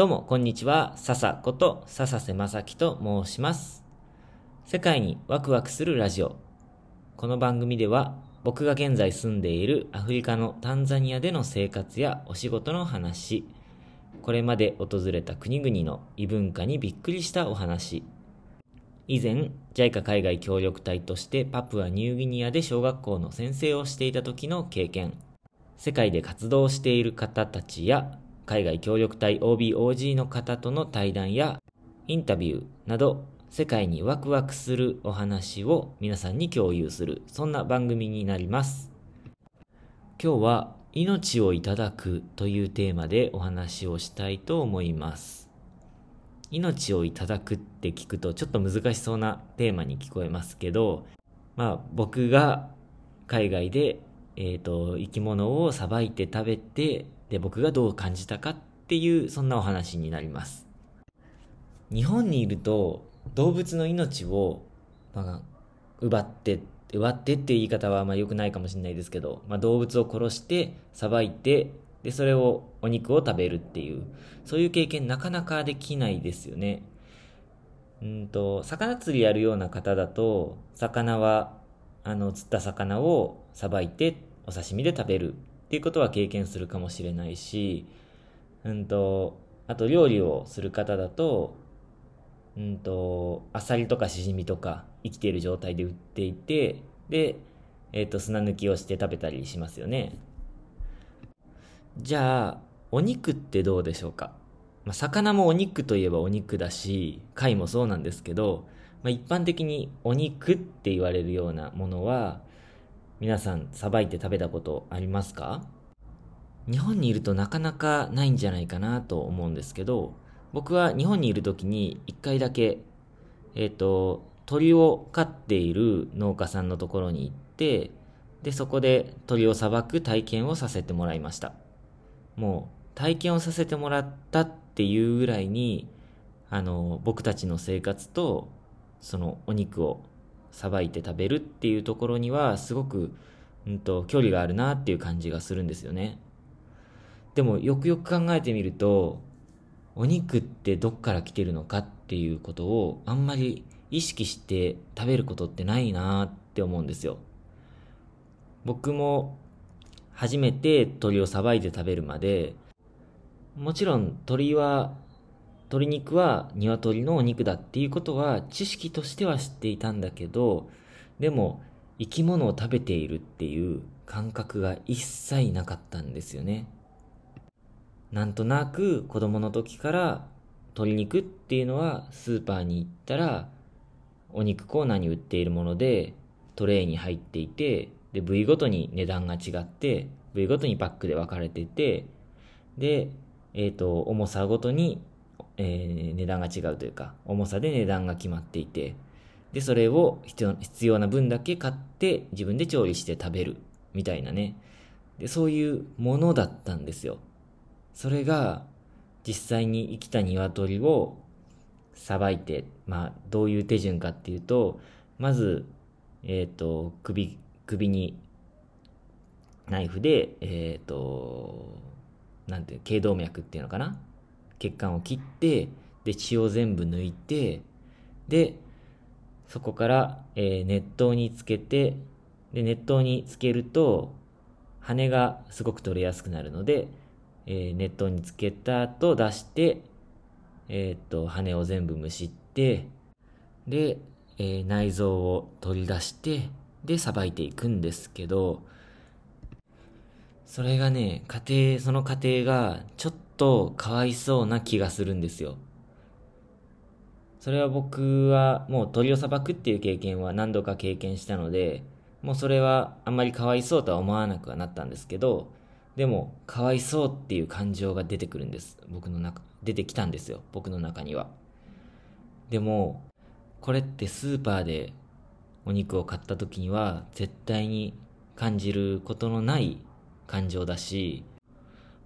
どうも、こんにちは。笹こと笹瀬正樹と申します。世界にワクワクするラジオ。この番組では、僕が現在住んでいるアフリカのタンザニアでの生活やお仕事の話、これまで訪れた国々の異文化にびっくりしたお話、以前、JICA 海外協力隊としてパプアニューギニアで小学校の先生をしていた時の経験、世界で活動している方たちや海外協力隊 OBOG の方との対談やインタビューなど世界にワクワクするお話を皆さんに共有するそんな番組になります。今日は命をいただくというテーマでお話をしたいと思います。命をいただくって聞くとちょっと難しそうなテーマに聞こえますけどまあ僕が海外でえーと、生き物をさばいて食べてで僕がどう感じたかっていうそんなお話になります。日本にいると動物の命を、まあ、奪って奪ってっていう言い方はあんま良くないかもしれないですけど、まあ、動物を殺してさばいてでそれをお肉を食べるっていうそういう経験なかなかできないですよね。うんと魚釣りやるような方だと魚はあの釣った魚をさばいてお刺身で食べる。っていうことは経験するかもしれないし、うんと、あと料理をする方だと、うんと、アサリとかシジミとか生きている状態で売っていて、で、えっ、ー、と、砂抜きをして食べたりしますよね。じゃあ、お肉ってどうでしょうか？まあ、魚もお肉といえばお肉だし、貝もそうなんですけど、まあ、一般的にお肉って言われるようなものは、皆さんさばいて食べたことありますか？日本にいるとなかなかないんじゃないかなと思うんですけど、僕は日本にいる時に一回だけ、えっ、ー、と、鳥を飼っている農家さんのところに行って、で、そこで鳥をさばく体験をさせてもらいました。もう体験をさせてもらったっていうぐらいに、あの、僕たちの生活とそのお肉をさばいて食べるっていうところにはすごく、うんと、距離があるなっていう感じがするんですよね。でもよくよく考えてみると、お肉ってどっから来てるのかっていうことをあんまり意識して食べることってないなって思うんですよ。僕も初めて鳥をさばいて食べるまで、もちろん鳥は鶏肉は鶏のお肉だっていうことは知識としては知っていたんだけど、でも生き物を食べているっていう感覚が一切なかったんですよね。なんとなく子供の時から鶏肉っていうのはスーパーに行ったらお肉コーナーに売っているものでトレイに入っていてで部位ごとに値段が違って部位ごとにパックで分かれててで、えっ、ー、と重さごとにえー、値段が違うというか、重さで値段が決まっていて、で、それを必要な分だけ買って自分で調理して食べる、みたいなね。で、そういうものだったんですよ。それが、実際に生きた鶏をさばいて、まあ、どういう手順かっていうと、まず、えっ、ー、と、首、首にナイフで、えっ、ー、と、なんていう、頸動脈っていうのかな？血管を切ってで血を全部抜いてでそこから、えー、熱湯につけてで熱湯につけると羽がすごく取れやすくなるので、えー、熱湯につけた後出して、えー、っと羽を全部むしってで、えー、内臓を取り出してでさばいていくんですけどそれがね家庭その過程がちょっとかわいそうな気がするんですよ。それは僕はもう鳥をさばくっていう経験は何度か経験したので、もうそれはあんまりかわいそうとは思わなくはなったんですけど、でも、かわいそうっていう感情が出てくるんです。僕の中、出てきたんですよ。僕の中には。でも、これってスーパーでお肉を買った時には絶対に感じることのない感情だし、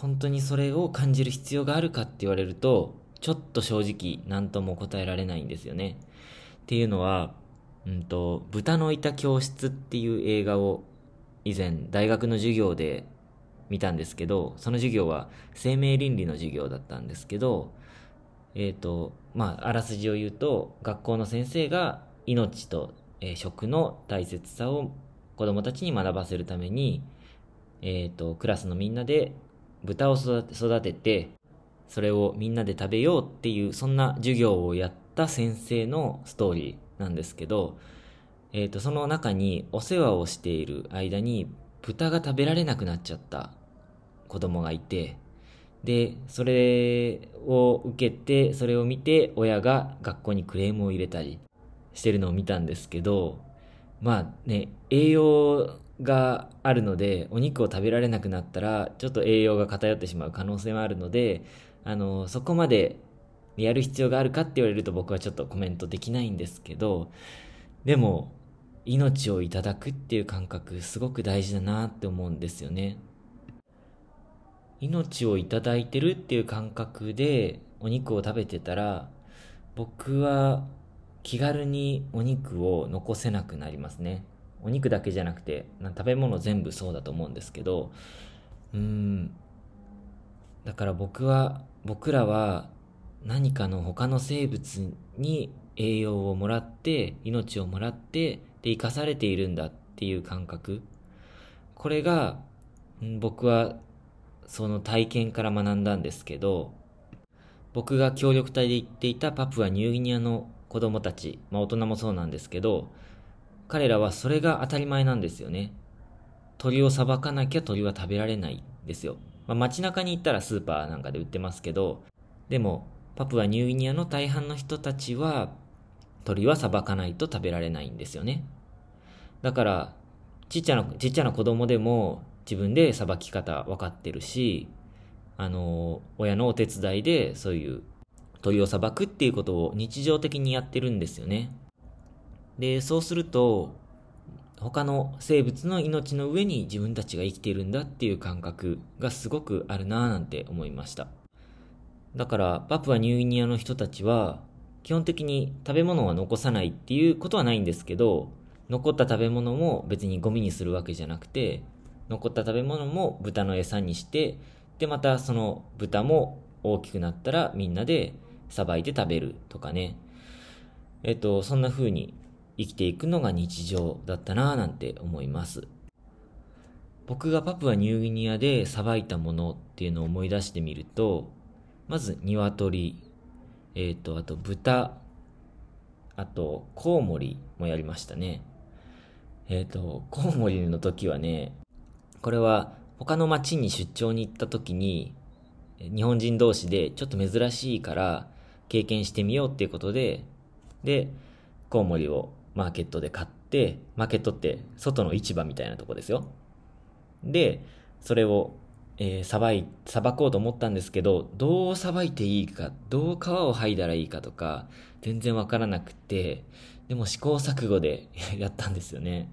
本当にそれを感じる必要があるかって言われると、ちょっと正直何とも答えられないんですよね。っていうのは、うんと、豚のいた教室っていう映画を以前大学の授業で見たんですけど、その授業は生命倫理の授業だったんですけど、えっ、ー、と、まあ、あらすじを言うと、学校の先生が命と、えー、食の大切さを子供たちに学ばせるために、えっ、ー、と、クラスのみんなで豚を育てて、それをみんなで食べようっていう、そんな授業をやった先生のストーリーなんですけど、えっ、ー、と、その中にお世話をしている間に豚が食べられなくなっちゃった子供がいて、で、それを受けて、それを見て親が学校にクレームを入れたりしてるのを見たんですけど、まあね、栄養があるので、お肉を食べられなくなったら、ちょっと栄養が偏ってしまう可能性もあるので、あの、そこまでやる必要があるかって言われると僕はちょっとコメントできないんですけど、でも、命をいただくっていう感覚、すごく大事だなって思うんですよね。命をいただいてるっていう感覚でお肉を食べてたら、僕は気軽にお肉を残せなくなりますね。お肉だけじゃなくて、食べ物全部そうだと思うんですけど、うん。だから僕は、僕らは何かの他の生物に栄養をもらって、命をもらって、で、生かされているんだっていう感覚。これが、うん僕はその体験から学んだんですけど、僕が協力隊で行っていたパプアニューギニアの子供たち、まあ大人もそうなんですけど、彼らはそれが当たり前なんですよね。鳥をさばかなきゃ鳥は食べられないですよ。まあ、街中に行ったらスーパーなんかで売ってますけど、でも、パプアニューギニアの大半の人たちは、鳥はさばかないと食べられないんですよね。だから、ちっちゃな、ちっちゃな子供でも自分でさばき方分かってるし、あの、親のお手伝いでそういう鳥をさばくっていうことを日常的にやってるんですよね。で、そうすると、他の生物の命の上に自分たちが生きているんだっていう感覚がすごくあるなぁなんて思いました。だから、パプアニューギニアの人たちは、基本的に食べ物は残さないっていうことはないんですけど、残った食べ物も別にゴミにするわけじゃなくて、残った食べ物も豚の餌にして、で、またその豚も大きくなったらみんなでさばいて食べるとかね。えっと、そんな風に生きていくのが日常だったなぁなんて思います。僕がパプアニューギニアでさばいたものっていうのを思い出してみると、まず鶏、えっ、ー、と、あと豚、あとコウモリもやりましたね。えっ、ー、と、コウモリの時はね、これは他の町に出張に行った時に、日本人同士でちょっと珍しいから経験してみようっていうことで、で、コウモリをマーケットで買って、マーケットって外の市場みたいなとこですよ。で、それを、えー、さばい、さばこうと思ったんですけど、どうさばいていいか、どう皮を剥いだらいいかとか、全然わからなくて、でも試行錯誤で やったんですよね。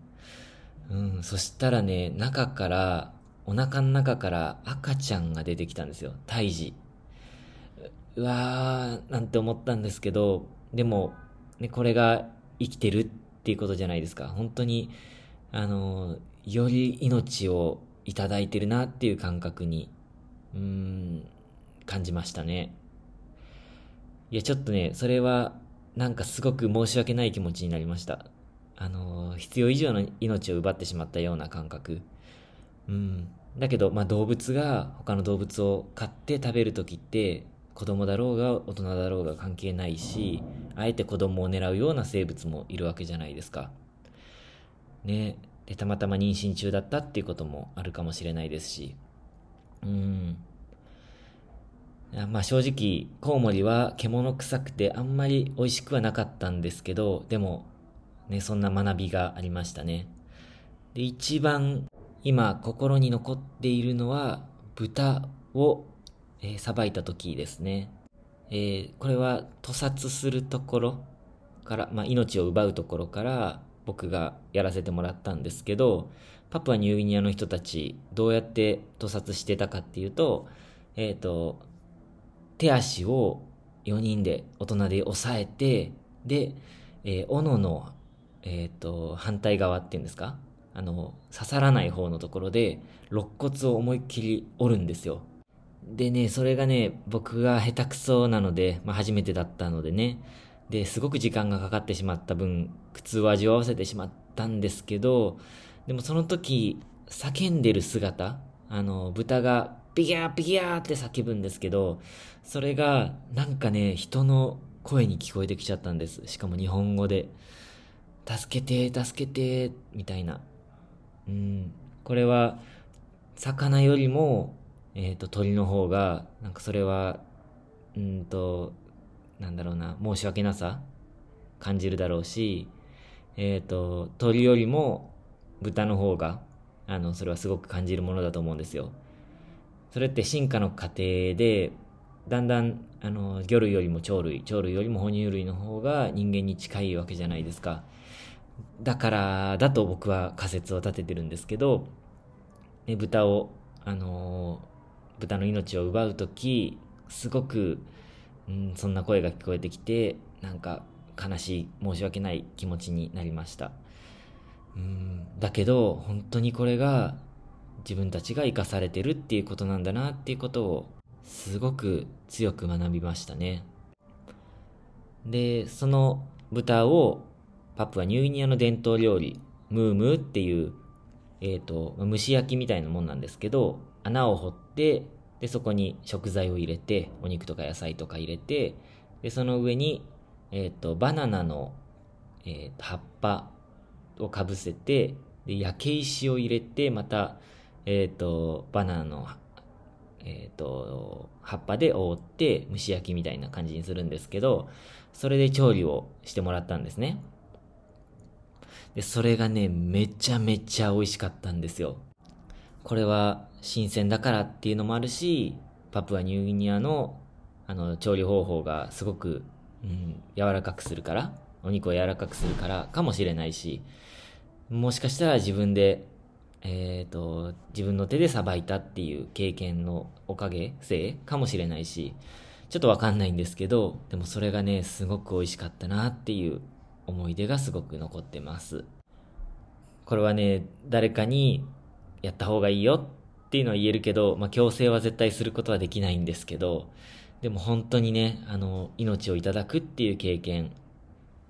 うん、そしたらね、中から、お腹の中から赤ちゃんが出てきたんですよ。胎児。うわー、なんて思ったんですけど、でも、ね、これが生きてるっていうことじゃないですか。本当に、あの、より命をいただいてるなっていう感覚に、うん、感じましたね。いや、ちょっとね、それは、なんかすごく申し訳ない気持ちになりました。あの、必要以上の命を奪ってしまったような感覚。うん。だけど、まあ動物が他の動物を飼って食べるときって、子供だろうが大人だろうが関係ないし、あえて子供を狙うような生物もいるわけじゃないですか。ね。で、たまたま妊娠中だったっていうこともあるかもしれないですし。うん。まあ正直、コウモリは獣臭くてあんまり美味しくはなかったんですけど、でも、ね、そんな学びがありましたね。で、一番今心に残っているのは、豚をえさばいた時ですね。えー、これは屠殺するところから、まあ、命を奪うところから僕がやらせてもらったんですけど、パプアニューギニアの人たちどうやって屠殺してたかっていうと、え、ー、と、手足を4人で大人で押さえて、で、えー、斧の、えっ、ー、と、反対側っていうんですか？あの、刺さらない方のところで、肋骨を思いっきり折るんですよ。でね、それがね、僕が下手くそなので、まあ初めてだったのでね、で、すごく時間がかかってしまった分、苦痛を味わわせてしまったんですけど、でもその時、叫んでる姿、あの、豚がビギャービギャーって叫ぶんですけど、それがなんかね、人の声に聞こえてきちゃったんです。しかも日本語で。助けて、助けて、みたいな。うん。これは、魚よりも、えっ、ー、と、鳥の方が、なんかそれは、うんと、なんだろうな、申し訳なさ感じるだろうし、えっ、ー、と、鳥よりも豚の方が、あの、それはすごく感じるものだと思うんですよ。それって進化の過程で、だんだん、あの、魚類よりも鳥類、鳥類よりも哺乳類の方が人間に近いわけじゃないですか。だからだと僕は仮説を立ててるんですけど、ね、豚を、あの豚の命を奪う時すごく、うん、そんな声が聞こえてきてなんか悲しい申し訳ない気持ちになりました。うんだけど本当にこれが自分たちが生かされてるっていうことなんだなっていうことをすごく強く学びましたね。でその豚をパプアニューギニアの伝統料理ムームーっていうえっ、ー、と蒸し焼きみたいなもんなんですけど穴を掘ってで、そこに食材を入れて、お肉とか野菜とか入れて、で、その上に、え、ー、と、バナナの、えー、葉っぱをかぶせて、で、焼け石を入れて、また、え、ー、と、バナナの、えっ、と、葉っぱで覆って蒸し焼きみたいな感じにするんですけど、それで調理をしてもらったんですね。で、それがね、めちゃめちゃ美味しかったんですよ。これは新鮮だからっていうのもあるし、パプアニューギニアのあの調理方法がすごく、うん、柔らかくするから、お肉を柔らかくするからかもしれないし、もしかしたら自分で、えっ、ー、と、自分の手でさばいたっていう経験のおかげ、せいかもしれないし、ちょっとわかんないんですけど、でもそれがね、すごく美味しかったなっていう思い出がすごく残ってます。これはね、誰かにやった方がいいよっていうのは言えるけど、まあ、強制は絶対することはできないんですけど、でも本当にね、あの、命をいただくっていう経験、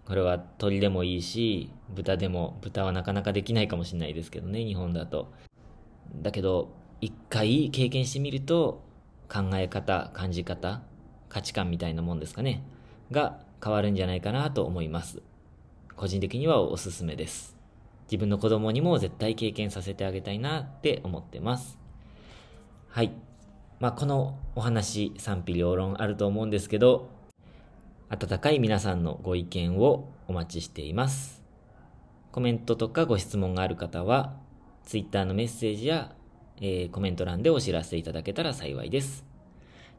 これは鳥でもいいし、豚でも、豚はなかなかできないかもしれないですけどね、日本だと。だけど、一回経験してみると、考え方、感じ方、価値観みたいなもんですかね、が変わるんじゃないかなと思います。個人的にはおすすめです。自分の子供にも絶対経験させてあげたいなって思ってます。はい。まあ、このお話賛否両論あると思うんですけど、温かい皆さんのご意見をお待ちしています。コメントとかご質問がある方は、Twitter のメッセージや、えー、コメント欄でお知らせいただけたら幸いです。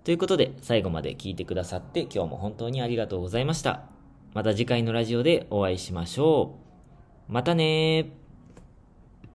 ということで、最後まで聞いてくださって今日も本当にありがとうございました。また次回のラジオでお会いしましょう。またね